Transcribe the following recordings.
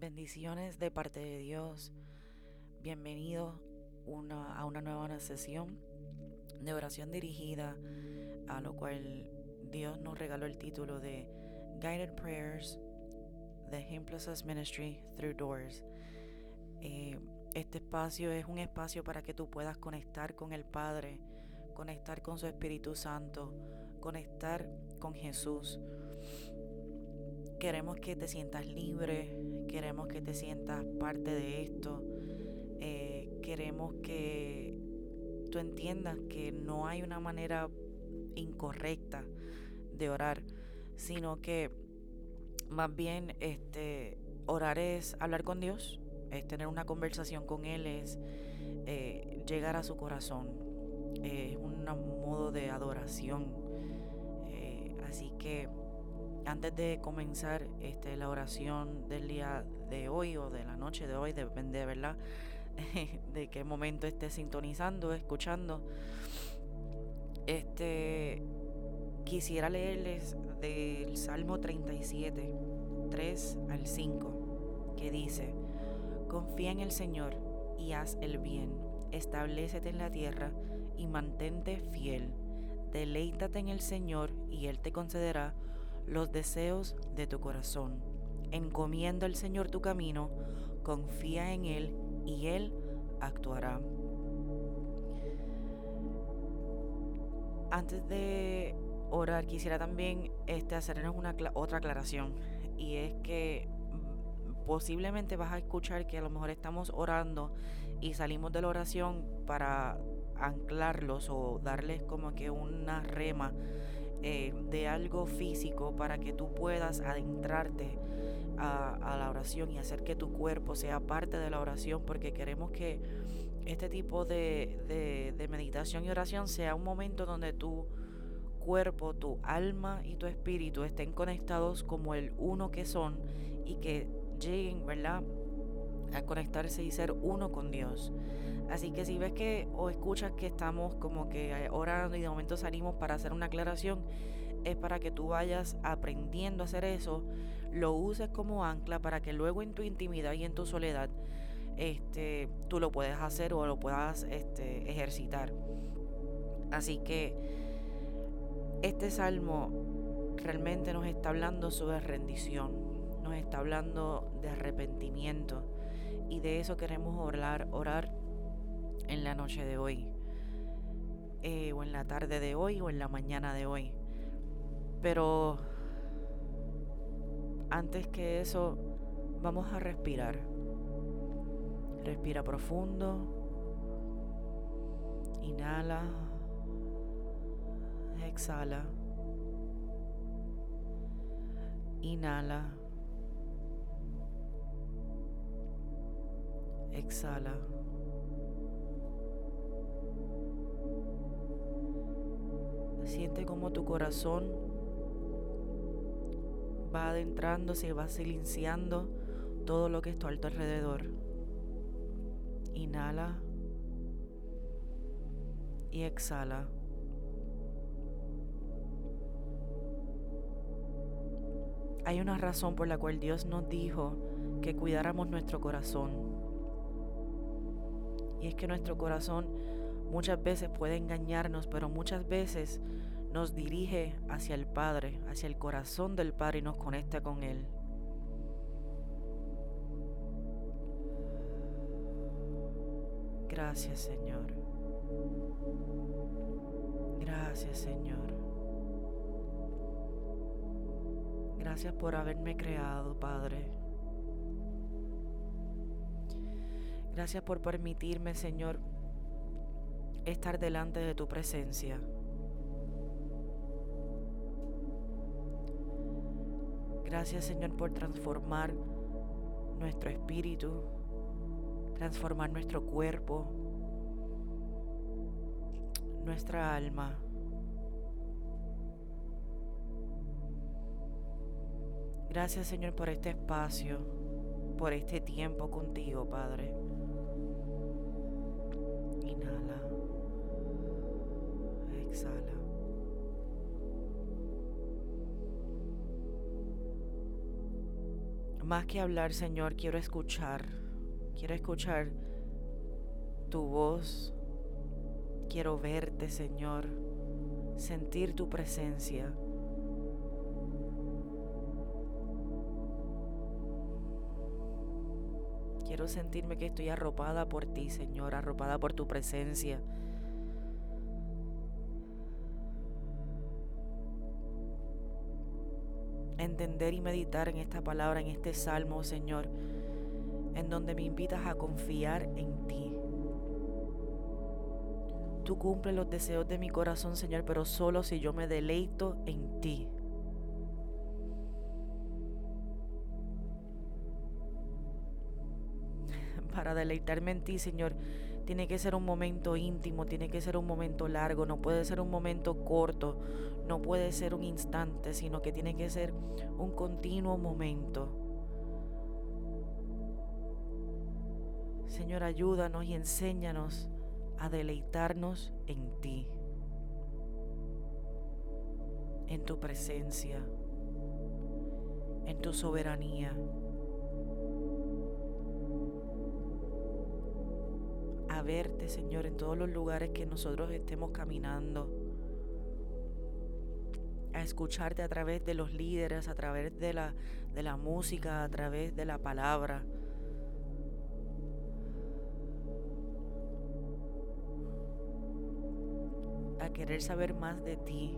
Bendiciones de parte de Dios. Bienvenido a una nueva sesión de oración dirigida a lo cual Dios nos regaló el título de Guided Prayers, The Him Ministry Through Doors. Eh, este espacio es un espacio para que tú puedas conectar con el Padre, conectar con su Espíritu Santo, conectar con Jesús. Queremos que te sientas libre, queremos que te sientas parte de esto, eh, queremos que tú entiendas que no hay una manera incorrecta de orar, sino que más bien este, orar es hablar con Dios, es tener una conversación con Él, es eh, llegar a su corazón, es un modo de adoración. Eh, así que antes de comenzar este, la oración del día de hoy o de la noche de hoy, depende, ¿verdad? de qué momento esté sintonizando, escuchando. Este quisiera leerles del Salmo 37, 3 al 5, que dice: Confía en el Señor y haz el bien, establecete en la tierra y mantente fiel. Deleítate en el Señor y Él te concederá los deseos de tu corazón. Encomienda al Señor tu camino, confía en Él y Él actuará. Antes de orar, quisiera también este, hacernos una otra aclaración. Y es que mm, posiblemente vas a escuchar que a lo mejor estamos orando y salimos de la oración para anclarlos o darles como que una rema eh, de algo físico para que tú puedas adentrarte a, la oración y hacer que tu cuerpo sea parte de la oración, porque queremos que este tipo de, de meditación y oración sea un momento donde tu cuerpo, tu alma y tu espíritu estén conectados como el uno que son y que lleguen, ¿verdad? a conectarse y ser uno con Dios. Así que si ves que o escuchas que estamos como que eh, orando y de momento salimos para hacer una aclaración, es para que tú vayas aprendiendo a hacer eso, lo uses como ancla para que luego en tu intimidad y en tu soledad este, tú lo puedas hacer o lo puedas este, ejercitar. Así que este salmo realmente nos está hablando sobre rendición, nos está hablando de arrepentimiento y de eso queremos orar, orar en la noche de hoy, eh, o en la tarde de hoy, o en la mañana de hoy. Pero antes que eso, vamos a respirar. Respira profundo. Inhala. Exhala. Inhala. Exhala. Siente como tu corazón va adentrándose y va silenciando todo lo que está a tu alrededor. Inhala y exhala. Hay una razón por la cual Dios nos dijo que cuidáramos nuestro corazón. Y es que nuestro corazón muchas veces puede engañarnos, pero muchas veces nos dirige hacia el Padre, hacia el corazón del Padre y nos conecta con Él. Gracias Señor. Gracias Señor. Gracias por haberme creado, Padre. Gracias por permitirme, Señor, estar delante de tu presencia. Gracias, Señor, por transformar nuestro espíritu, transformar nuestro cuerpo, nuestra alma. Gracias, Señor, por este espacio, por este tiempo contigo, Padre. Más que hablar, Señor, quiero escuchar. Quiero escuchar tu voz. Quiero verte, Señor. Sentir tu presencia. Quiero sentirme que estoy arropada por ti, Señor, arropada por tu presencia. Entender y meditar en esta palabra, en este salmo, Señor, en donde me invitas a confiar en ti. Tú cumples los deseos de mi corazón, Señor, pero solo si yo me deleito en ti. para deleitarme en ti, Señor, tiene que ser un momento íntimo, tiene que ser un momento largo, no puede ser un momento corto, no puede ser un instante, sino que tiene que ser un continuo momento. Señor, ayúdanos y enséñanos a deleitarnos en ti, en tu presencia, en tu soberanía. Verte, Señor, en todos los lugares que nosotros estemos caminando. A escucharte a través de los líderes, a través de la, de la música, a través de la palabra. A querer saber más de ti,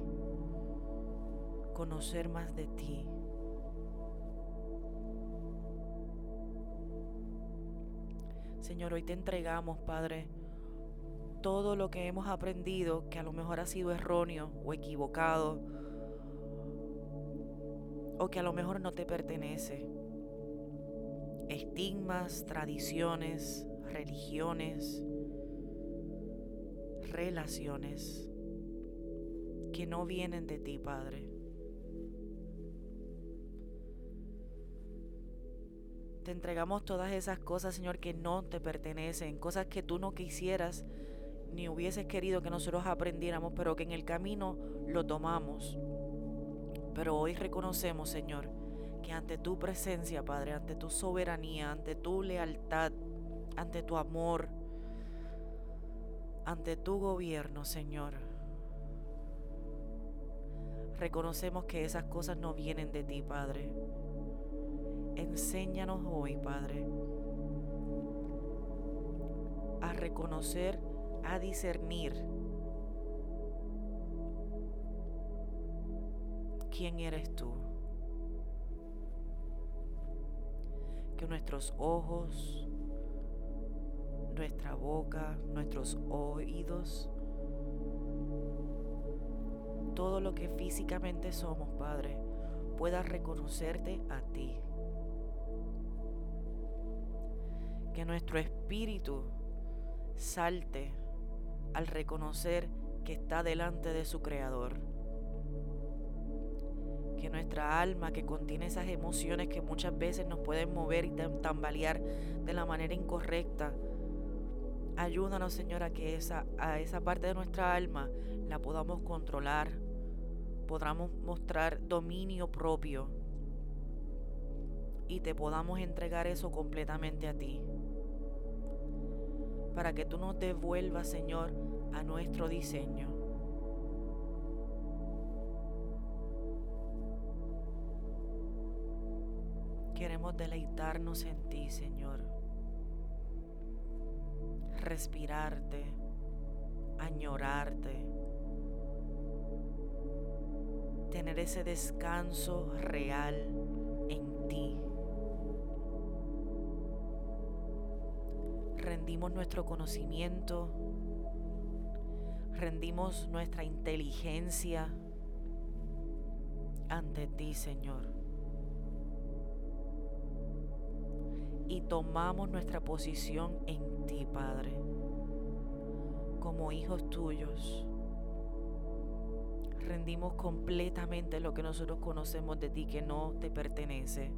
conocer más de ti. Señor, hoy te entregamos, Padre, todo lo que hemos aprendido que a lo mejor ha sido erróneo o equivocado o que a lo mejor no te pertenece. Estigmas, tradiciones, religiones, relaciones que no vienen de ti, Padre. Te entregamos todas esas cosas, Señor, que no te pertenecen, cosas que tú no quisieras ni hubieses querido que nosotros aprendiéramos, pero que en el camino lo tomamos. Pero hoy reconocemos, Señor, que ante tu presencia, Padre, ante tu soberanía, ante tu lealtad, ante tu amor, ante tu gobierno, Señor, reconocemos que esas cosas no vienen de ti, Padre Enséñanos hoy, Padre, a reconocer, a discernir quién eres tú. Que nuestros ojos, nuestra boca, nuestros oídos, todo lo que físicamente somos, Padre, pueda reconocerte a ti. Que nuestro espíritu salte al reconocer que está delante de su Creador. Que nuestra alma que contiene esas emociones que muchas veces nos pueden mover y tambalear de la manera incorrecta, ayúdanos Señor a que esa, a esa parte de nuestra alma la podamos controlar, podamos mostrar dominio propio y te podamos entregar eso completamente a ti para que tú nos devuelvas, Señor, a nuestro diseño. Queremos deleitarnos en ti, Señor. Respirarte, añorarte, tener ese descanso real en ti. Rendimos nuestro conocimiento, rendimos nuestra inteligencia ante ti, Señor. Y tomamos nuestra posición en ti, Padre, como hijos tuyos. Rendimos completamente lo que nosotros conocemos de ti que no te pertenece.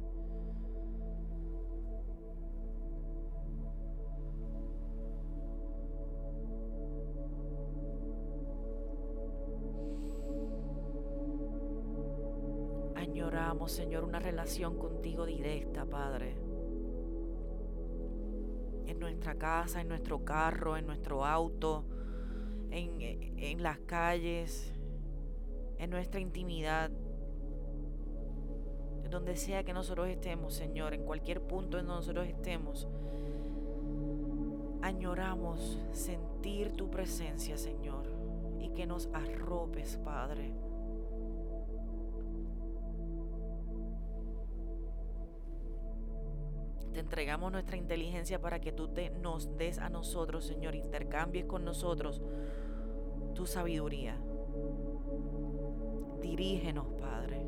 Señor, una relación contigo directa, Padre. En nuestra casa, en nuestro carro, en nuestro auto, en, en las calles, en nuestra intimidad. Donde sea que nosotros estemos, Señor, en cualquier punto en donde nosotros estemos. Añoramos sentir tu presencia, Señor, y que nos arropes, Padre. Te entregamos nuestra inteligencia para que tú te, nos des a nosotros, Señor, intercambies con nosotros tu sabiduría. Dirígenos, Padre.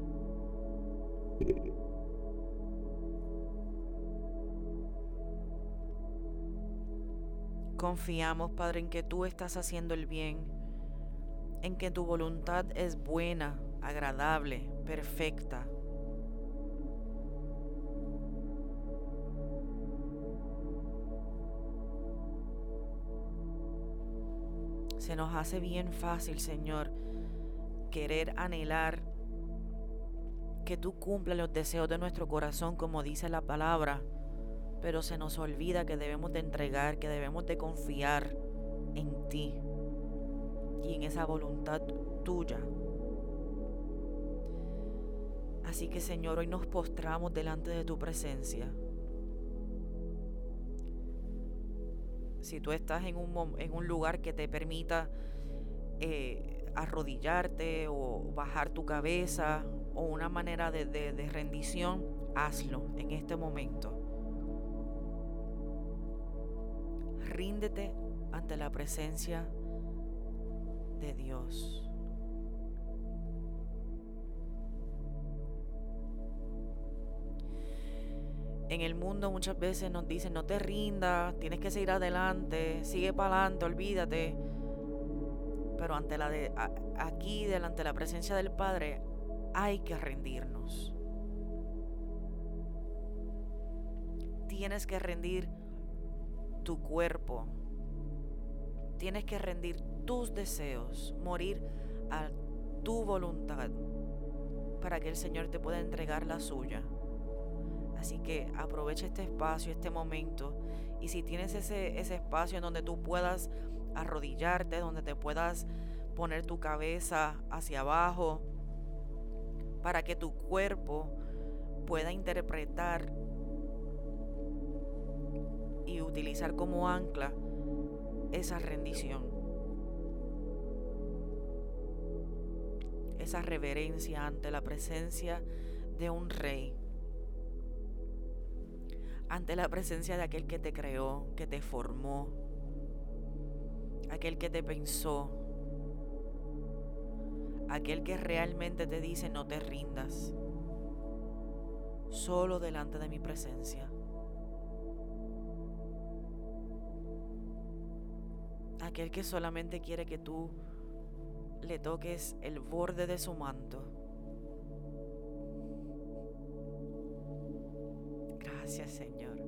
Confiamos, Padre, en que tú estás haciendo el bien, en que tu voluntad es buena, agradable, perfecta. Se nos hace bien fácil, Señor, querer anhelar que tú cumplas los deseos de nuestro corazón, como dice la palabra, pero se nos olvida que debemos de entregar, que debemos de confiar en ti y en esa voluntad tuya. Así que Señor, hoy nos postramos delante de tu presencia. Si tú estás en un, en un lugar que te permita eh, arrodillarte o bajar tu cabeza o una manera de, de rendición, hazlo en este momento. Ríndete ante la presencia de Dios. En el mundo muchas veces nos dicen no te rindas, tienes que seguir adelante, sigue para adelante, olvídate. Pero ante la de, aquí, delante de la presencia del Padre, hay que rendirnos. Tienes que rendir tu cuerpo. Tienes que rendir tus deseos, morir a tu voluntad para que el Señor te pueda entregar la suya. Así que aprovecha este espacio, este momento. Y si tienes ese, ese espacio en donde tú puedas arrodillarte, donde te puedas poner tu cabeza hacia abajo, para que tu cuerpo pueda interpretar y utilizar como ancla esa rendición, esa reverencia ante la presencia de un rey ante la presencia de aquel que te creó, que te formó, aquel que te pensó, aquel que realmente te dice no te rindas, solo delante de mi presencia. Aquel que solamente quiere que tú le toques el borde de su manto Gracias Señor.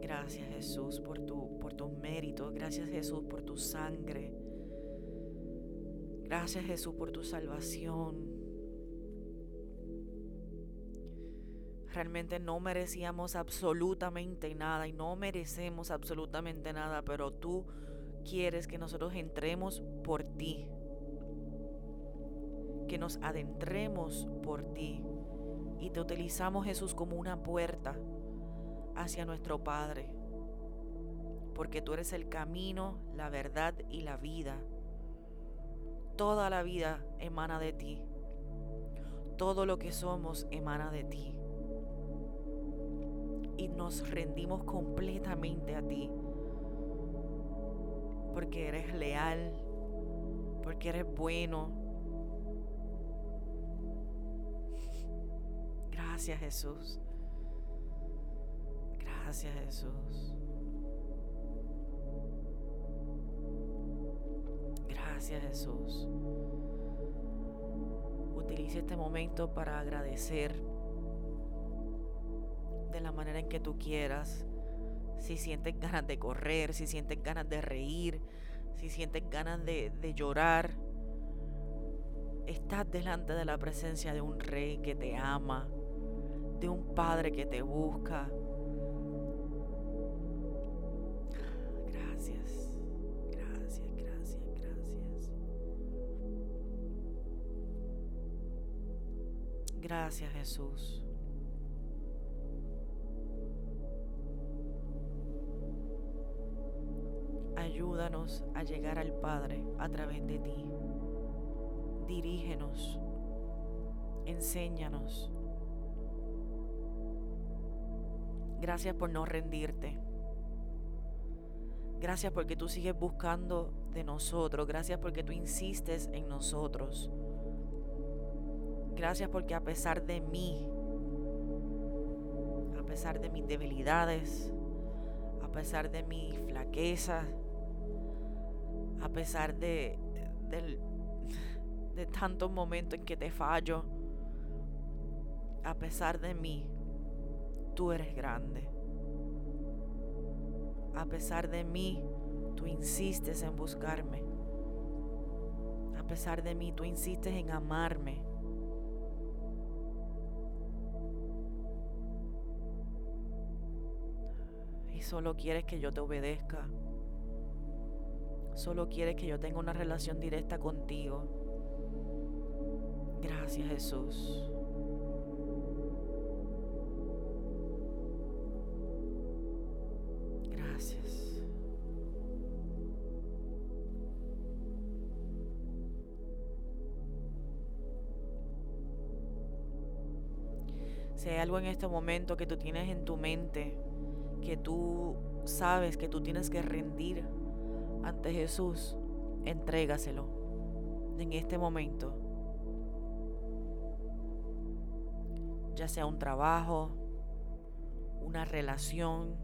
Gracias Jesús por tu por tus méritos. Gracias Jesús por tu sangre. Gracias Jesús por tu salvación. Realmente no merecíamos absolutamente nada y no merecemos absolutamente nada, pero tú quieres que nosotros entremos por ti, que nos adentremos por ti y te utilizamos Jesús como una puerta hacia nuestro Padre. Porque tú eres el camino, la verdad y la vida. Toda la vida emana de ti. Todo lo que somos emana de ti. Y nos rendimos completamente a ti. Porque eres leal, porque eres bueno, Gracias Jesús. Gracias Jesús. Gracias Jesús. Utilice este momento para agradecer de la manera en que tú quieras. Si sientes ganas de correr, si sientes ganas de reír, si sientes ganas de, de llorar, estás delante de la presencia de un rey que te ama, de un padre que te busca. Gracias, gracias, gracias, gracias. Gracias Jesús. Ayúdanos a llegar al Padre a través de ti. Dirígenos, enséñanos. Gracias por no rendirte. Gracias porque tú sigues buscando de nosotros. Gracias porque tú insistes en nosotros. Gracias porque a pesar de mí, a pesar de mis debilidades, a pesar de mi flaqueza, a pesar de, de tantos momentos en que te fallo, a pesar de mí, tú eres grande. A pesar de mí, tú insistes en buscarme. A pesar de mí, tú insistes en amarme. Y solo quieres que yo te obedezca. Solo quieres que yo tenga una relación directa contigo. Gracias Jesús. Si hay algo en este momento que tú tienes en tu mente, que tú sabes que tú tienes que rendir ante Jesús, entrégaselo en este momento. Ya sea un trabajo, una relación,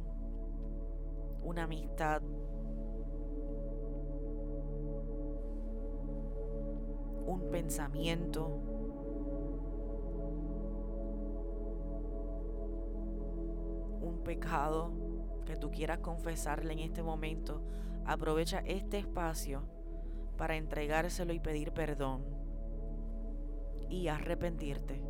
una amistad, un pensamiento, pecado que tú quieras confesarle en este momento Aprovecha este espacio para entregárselo y pedir perdón y arrepentirte.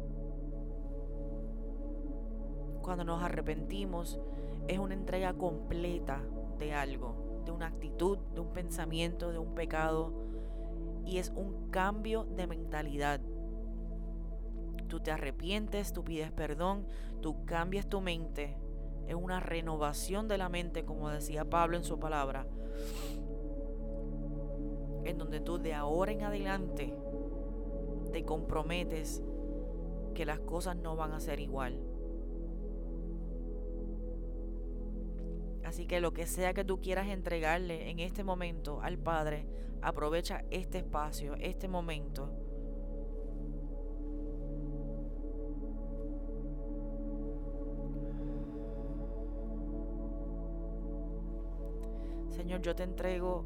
Cuando nos arrepentimos es una entrega completa de algo, de una actitud, de un pensamiento, de un pecado y es un cambio de mentalidad. Tú te arrepientes, tú pides perdón, tú cambias tu mente. Es una renovación de la mente, como decía Pablo en su palabra en donde tú de ahora en adelante te comprometes que las cosas no van a ser igual. Así que lo que sea que tú quieras entregarle en este momento al Padre, aprovecha este espacio, este momento. Señor, yo te entrego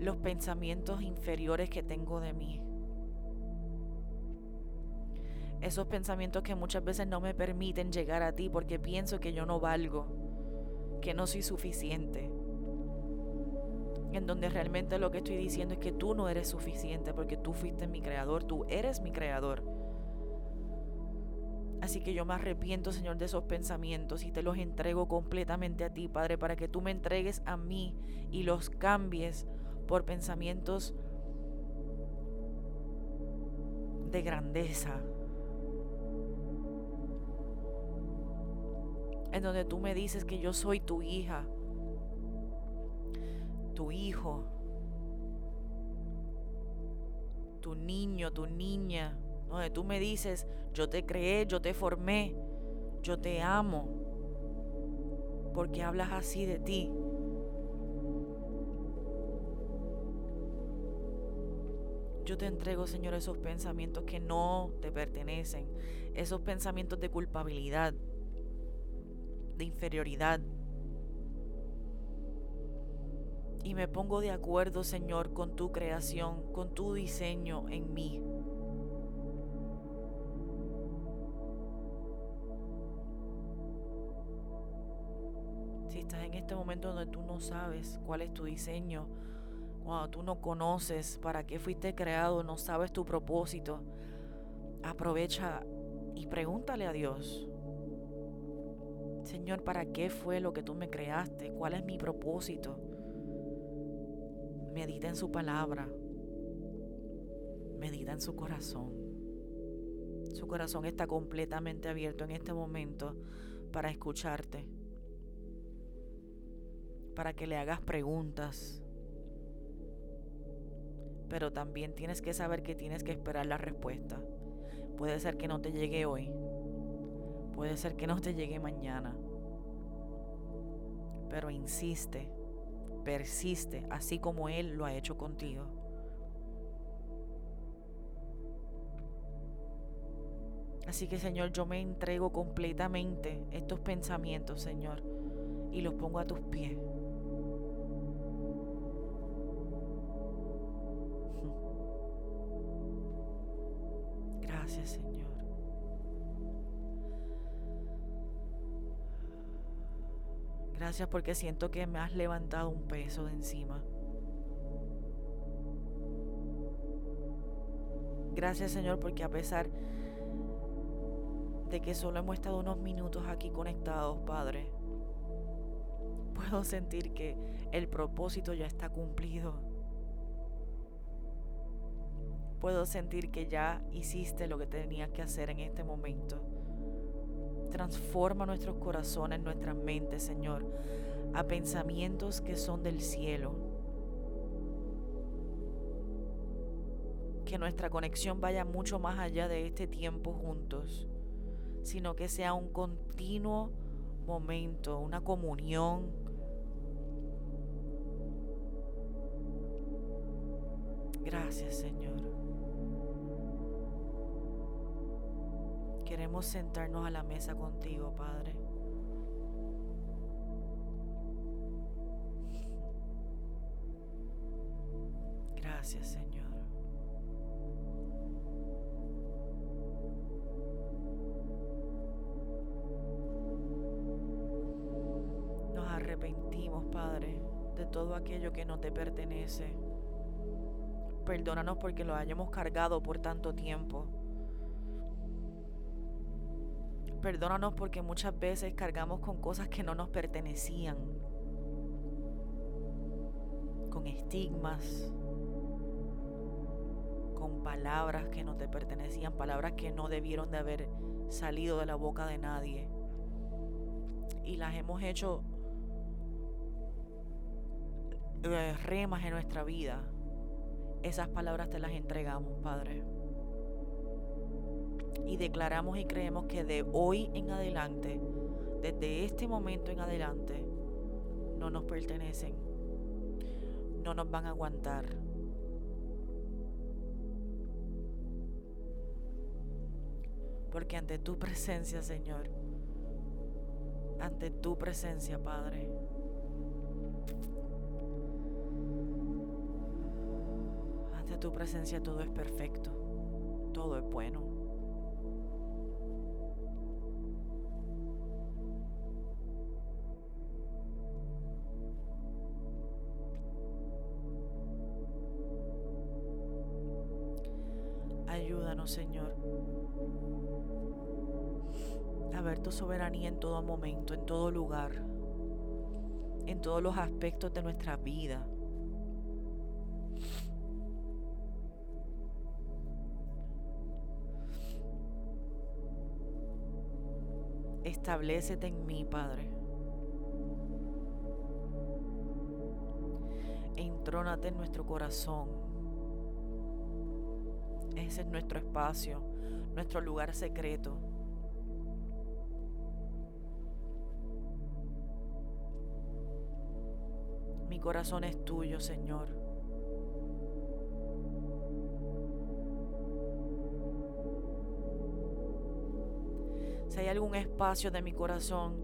los pensamientos inferiores que tengo de mí. Esos pensamientos que muchas veces no me permiten llegar a ti porque pienso que yo no valgo, que no soy suficiente. En donde realmente lo que estoy diciendo es que tú no eres suficiente porque tú fuiste mi creador, tú eres mi creador. Así que yo me arrepiento, Señor, de esos pensamientos y te los entrego completamente a ti, Padre, para que tú me entregues a mí y los cambies por pensamientos de grandeza. En donde tú me dices que yo soy tu hija, tu hijo, tu niño, tu niña. Donde tú me dices, yo te creé, yo te formé, yo te amo. Porque hablas así de ti. Yo te entrego, Señor, esos pensamientos que no te pertenecen, esos pensamientos de culpabilidad, de inferioridad. Y me pongo de acuerdo, Señor, con tu creación, con tu diseño en mí. Este momento donde tú no sabes cuál es tu diseño, Cuando tú no conoces para qué fuiste creado, no sabes tu propósito, aprovecha y pregúntale a Dios. Señor, ¿para qué fue lo que tú me creaste? ¿Cuál es mi propósito? Medita en su palabra. Medita en su corazón. Su corazón está completamente abierto en este momento para escucharte. Para que le hagas preguntas. Pero también tienes que saber que tienes que esperar la respuesta. Puede ser que no te llegue hoy. Puede ser que no te llegue mañana. Pero insiste, persiste, así como Él lo ha hecho contigo. Así que Señor, yo me entrego completamente estos pensamientos, Señor, y los pongo a tus pies. Gracias porque siento que me has levantado un peso de encima. Gracias Señor porque a pesar de que solo hemos estado unos minutos aquí conectados, Padre, puedo sentir que el propósito ya está cumplido. Puedo sentir que ya hiciste lo que tenías que hacer en este momento. Transforma nuestros corazones, nuestras mentes, Señor, a pensamientos que son del cielo. Que nuestra conexión vaya mucho más allá de este tiempo juntos, sino que sea un continuo momento, una comunión. Gracias, Señor. Queremos sentarnos a la mesa contigo, Padre. Gracias, Señor. Nos arrepentimos, Padre, de todo aquello que no te pertenece. Perdónanos porque lo hayamos cargado por tanto tiempo. Perdónanos porque muchas veces cargamos con cosas que no nos pertenecían, con estigmas, con palabras que no te pertenecían, palabras que no debieron de haber salido de la boca de nadie. Y las hemos hecho eh, remas en nuestra vida. Esas palabras te las entregamos, Padre y declaramos y creemos que de hoy en adelante, desde este momento en adelante, no nos pertenecen, no nos van a aguantar. Porque ante tu presencia, Señor, ante tu presencia, Padre, ante tu presencia todo es perfecto, todo es bueno. Señor, a ver tu soberanía en todo momento, en todo lugar, en todos los aspectos de nuestra vida. Establecete en mí, Padre. Entrónate en nuestro corazón. Ese es nuestro espacio, nuestro lugar secreto. Mi corazón es tuyo, Señor. Si hay algún espacio de mi corazón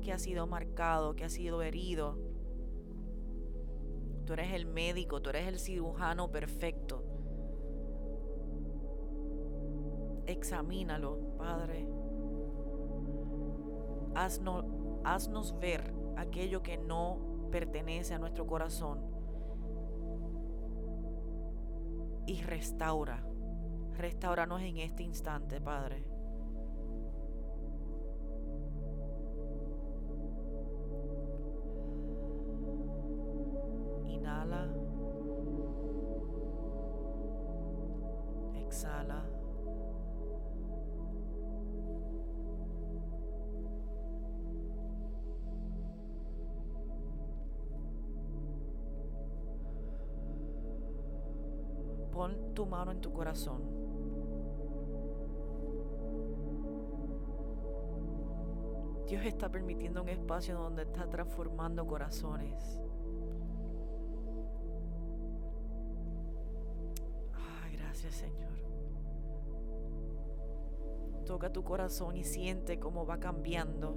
que ha sido marcado, que ha sido herido, Tú eres el médico, tú eres el cirujano perfecto. Examínalo, Padre. Haznos, haznos ver aquello que no pertenece a nuestro corazón y restaura. Restauranos en este instante, Padre. Exhala. Pon tu mano en tu corazón. Dios está permitiendo un espacio donde está transformando corazones. Toca tu corazón y siente cómo va cambiando.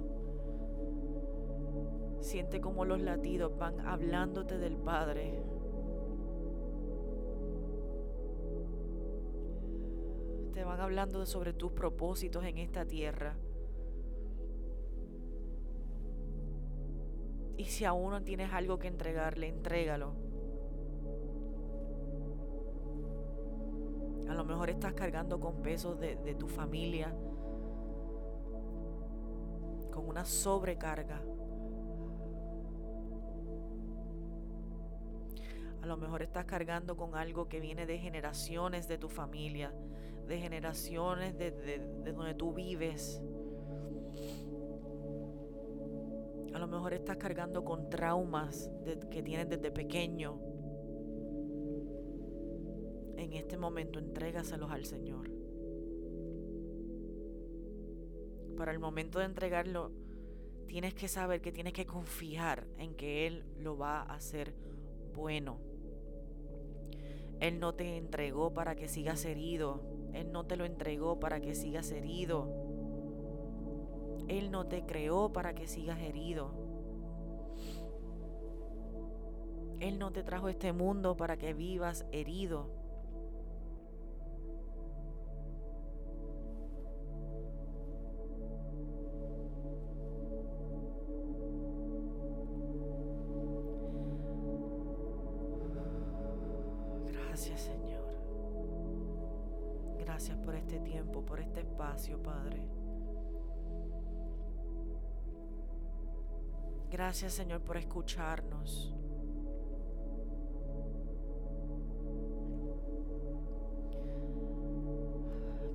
Siente cómo los latidos van hablándote del Padre. te van hablando sobre tus propósitos en esta tierra. Y si aún no tienes algo que entregarle, entrégalo. A lo mejor estás cargando con pesos de, de tu familia, una sobrecarga. A lo mejor estás cargando con algo que viene de generaciones de tu familia, de generaciones de, donde tú vives. A lo mejor estás cargando con traumas que tienes desde pequeño. En este momento entrégaselos al Señor. Para el momento de entregarlo, tienes que saber que tienes que confiar en que Él lo va a hacer bueno. Él no te entregó para que sigas herido. Él no te lo entregó para que sigas herido. Él no te creó para que sigas herido. Él no te trajo este mundo para que vivas herido. Padre. Gracias Señor por escucharnos.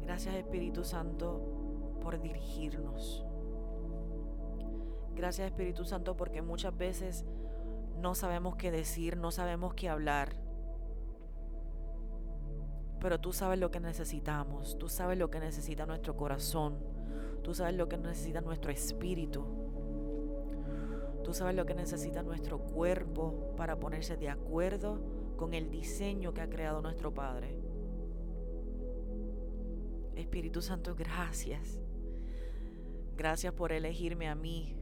Gracias Espíritu Santo por dirigirnos. Gracias Espíritu Santo porque muchas veces no sabemos qué decir, no sabemos qué hablar pero tú sabes lo que necesitamos, tú sabes lo que necesita nuestro corazón, tú sabes lo que necesita nuestro espíritu, tú sabes lo que necesita nuestro cuerpo para ponerse de acuerdo con el diseño que ha creado nuestro Padre. Espíritu Santo, gracias. Gracias por elegirme a mí.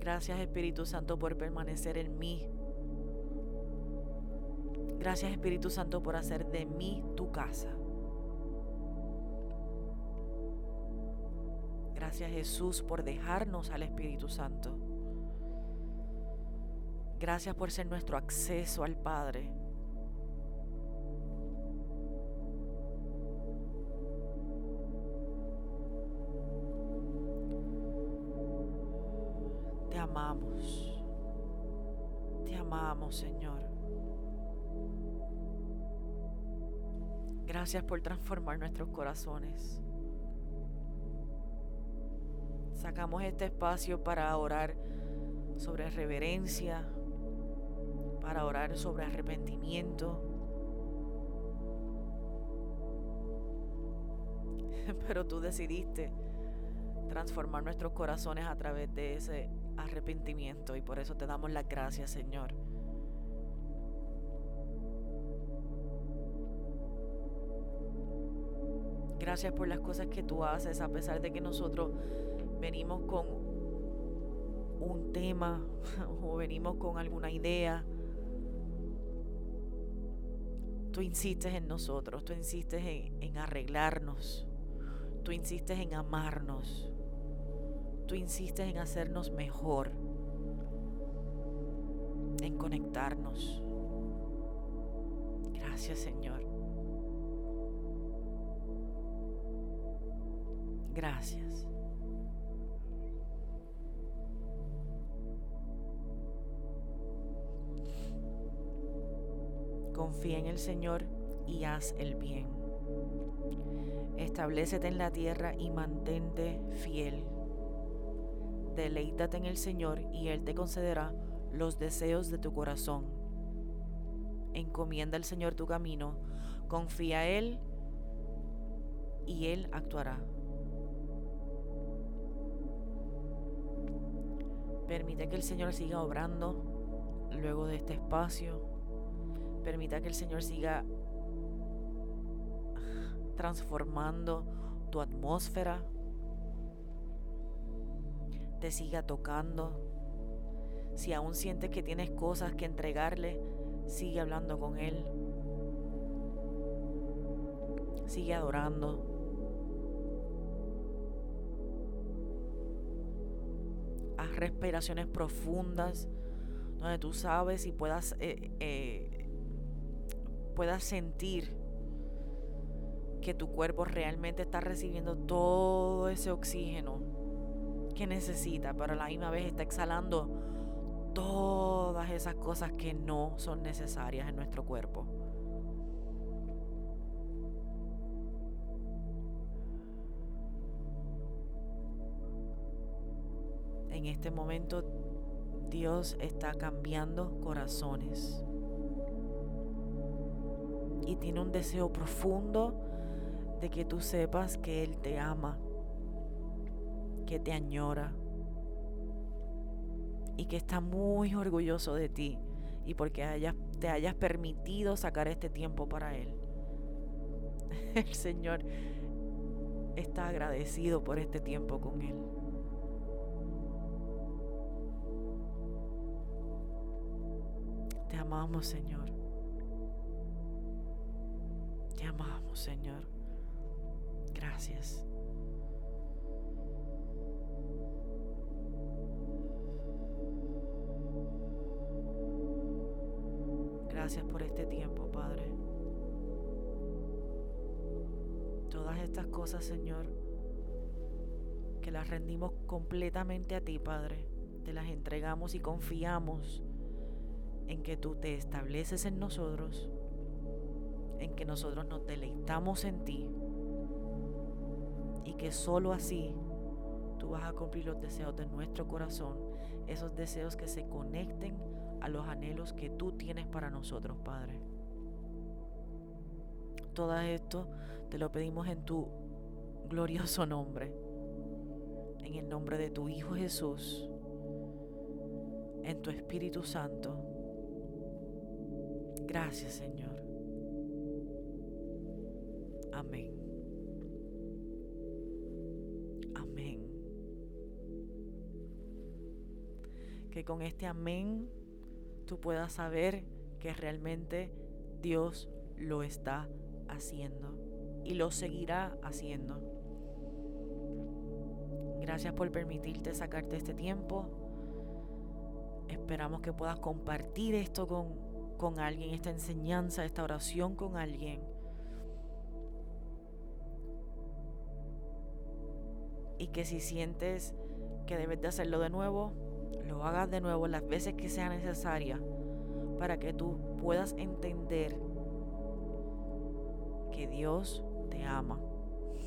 Gracias Espíritu Santo por permanecer en mí. Gracias Espíritu Santo por hacer de mí tu casa. Gracias Jesús por dejarnos al Espíritu Santo. Gracias por ser nuestro acceso al Padre. Te amamos. Te amamos, Señor. Gracias por transformar nuestros corazones. Sacamos este espacio para orar sobre reverencia, para orar sobre arrepentimiento. Pero tú decidiste transformar nuestros corazones a través de ese arrepentimiento y por eso te damos las gracias, Señor. Gracias por las cosas que tú haces, a pesar de que nosotros venimos con un tema o venimos con alguna idea. Tú insistes en nosotros, tú insistes en, arreglarnos, tú insistes en amarnos, tú insistes en hacernos mejor. en conectarnos. Gracias Señor. Gracias. Confía en el Señor y haz el bien. Establecete en la tierra y mantente fiel. Deleítate en el Señor y Él te concederá los deseos de tu corazón. Encomienda al Señor tu camino, confía a Él y Él actuará. Permite que el Señor siga obrando luego de este espacio. Permita que el Señor siga transformando tu atmósfera. Te siga tocando. Si aún sientes que tienes cosas que entregarle, sigue hablando con Él. Sigue adorando. Respiraciones profundas donde tú sabes y puedas, eh, eh, puedas sentir que tu cuerpo realmente está recibiendo todo ese oxígeno que necesita, pero a la misma vez está exhalando todas esas cosas que no son necesarias en nuestro cuerpo. Este momento Dios está cambiando corazones y tiene un deseo profundo de que tú sepas que Él te ama, que te añora y que está muy orgulloso de ti y porque te hayas permitido sacar este tiempo para Él. El Señor está agradecido por este tiempo con Él. Amamos, Señor. Te amamos, Señor. Gracias. Gracias por este tiempo, Padre. Todas estas cosas, Señor, que las rendimos completamente a ti, Padre. Te las entregamos y confiamos en que tú te estableces en nosotros, en que nosotros nos deleitamos en ti y que solo así tú vas a cumplir los deseos de nuestro corazón, esos deseos que se conecten a los anhelos que tú tienes para nosotros, Padre. Todo esto te lo pedimos en tu glorioso nombre, en el nombre de tu Hijo Jesús, en tu Espíritu Santo. Gracias, Señor. Amén. que con este amén tú puedas saber que realmente Dios lo está haciendo y lo seguirá haciendo. Gracias por permitirte sacarte este tiempo. Esperamos que puedas compartir esto con, con alguien, esta enseñanza, esta oración con alguien. Y que si sientes que debes de hacerlo de nuevo, lo hagas de nuevo las veces que sea necesaria para que tú puedas entender que Dios te ama.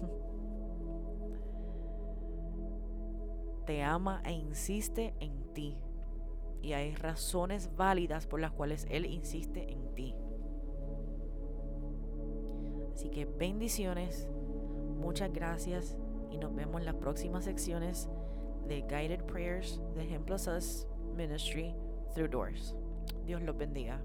te ama e insiste en ti. Y hay razones válidas por las cuales Él insiste en ti. Así que bendiciones, muchas gracias y nos vemos en las próximas secciones de Guided Prayers de Ejemplos Us Ministry Through Doors. Dios los bendiga.